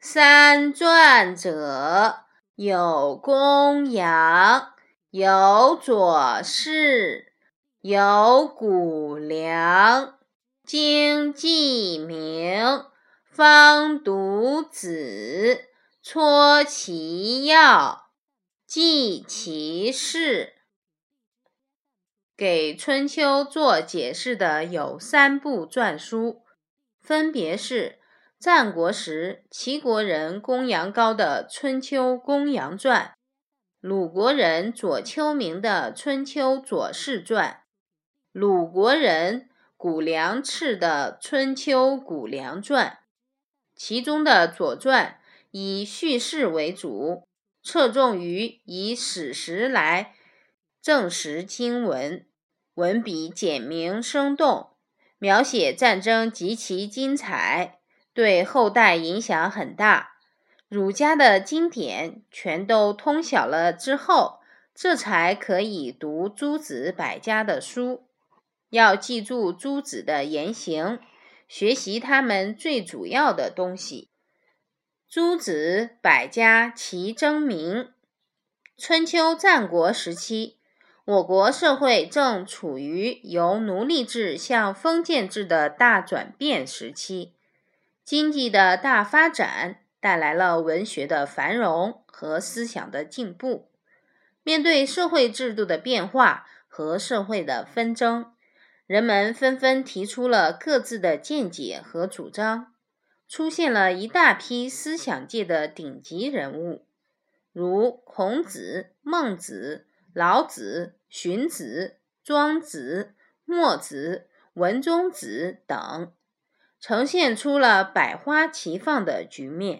三传者，有公羊，有左氏，有谷梁，经记名，方读子，撮其要，记其事。给春秋做解释的有三部篆书，分别是。战国时，齐国人公羊高的《春秋公羊传》，鲁国人左丘明的《春秋左氏传》，鲁国人谷梁赤的《春秋谷梁传》。其中的《左传》以叙事为主，侧重于以史实来证实经文，文笔简明生动，描写战争极其精彩。对后代影响很大，儒家的经典全都通晓了之后，这才可以读诸子百家的书。要记住诸子的言行，学习他们最主要的东西。诸子百家齐争鸣。春秋战国时期，我国社会正处于由奴隶制向封建制的大转变时期。经济的大发展带来了文学的繁荣和思想的进步。面对社会制度的变化和社会的纷争，人们纷纷提出了各自的见解和主张，出现了一大批思想界的顶级人物，如孔子、孟子、老子、荀子、庄子、墨子、文中子等。呈现出了百花齐放的局面。